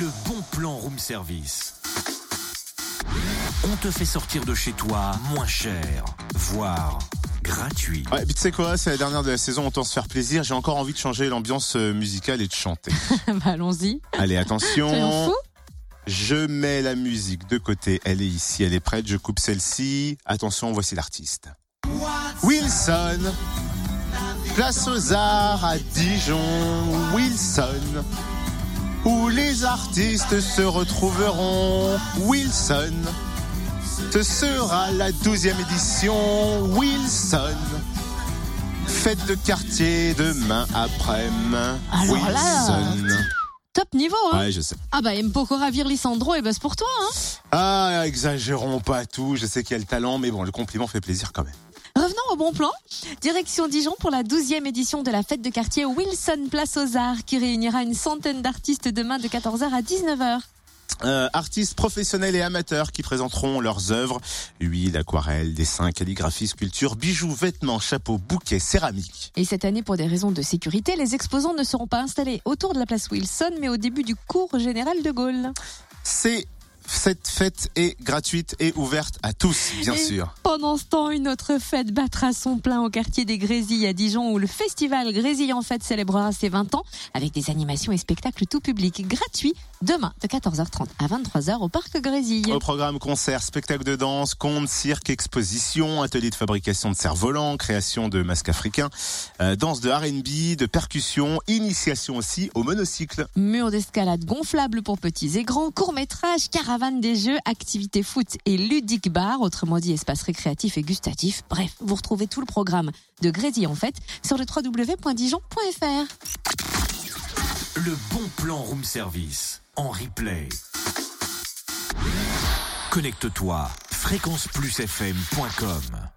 Le bon plan room service. On te fait sortir de chez toi moins cher, voire gratuit. Ouais, puis tu sais quoi, c'est la dernière de la saison, autant se faire plaisir. J'ai encore envie de changer l'ambiance euh, musicale et de chanter. bah allons-y. Allez, attention. Je mets la musique de côté. Elle est ici, elle est prête. Je coupe celle-ci. Attention, voici l'artiste. Wilson. Place aux arts à Dijon. Wilson. Où les artistes se retrouveront. Wilson. Ce sera la douzième édition. Wilson. Fête de quartier demain après-midi. Là, Wilson. Top niveau, hein Ouais, je sais. Ah bah Vir Lissandro, et bah c'est pour toi, hein Ah, exagérons pas tout. Je sais qu'il y a le talent, mais bon, le compliment fait plaisir quand même. Bon plan. Direction Dijon pour la 12e édition de la fête de quartier Wilson Place aux Arts qui réunira une centaine d'artistes demain de 14h à 19h. Euh, artistes professionnels et amateurs qui présenteront leurs œuvres huile, aquarelle, dessin, calligraphie, sculpture, bijoux, vêtements, chapeaux, bouquets, céramique. Et cette année, pour des raisons de sécurité, les exposants ne seront pas installés autour de la place Wilson, mais au début du cours général de Gaulle. C'est cette fête est gratuite et ouverte à tous, bien Et sûr. Pendant ce temps, une autre fête battra son plein au quartier des Grésilles à Dijon où le festival Grésille en fête célébrera ses 20 ans avec des animations et spectacles tout public gratuits demain de 14h30 à 23h au parc Grésille. Au programme concert, spectacle de danse, contes, cirque, exposition, atelier de fabrication de cerfs-volants, création de masques africains, euh, danse de R&B, de percussion, initiation aussi au monocycle. Mur d'escalade gonflable pour petits et grands, court-métrage, caravane des jeux, activités foot et ludique bar, autrement dit espace récréatif et gustatif. Bref, vous retrouvez tout le programme de Grésille en fait sur le www.dijon.fr. Le bon plan room service en replay. Connecte-toi fréquenceplusfm.com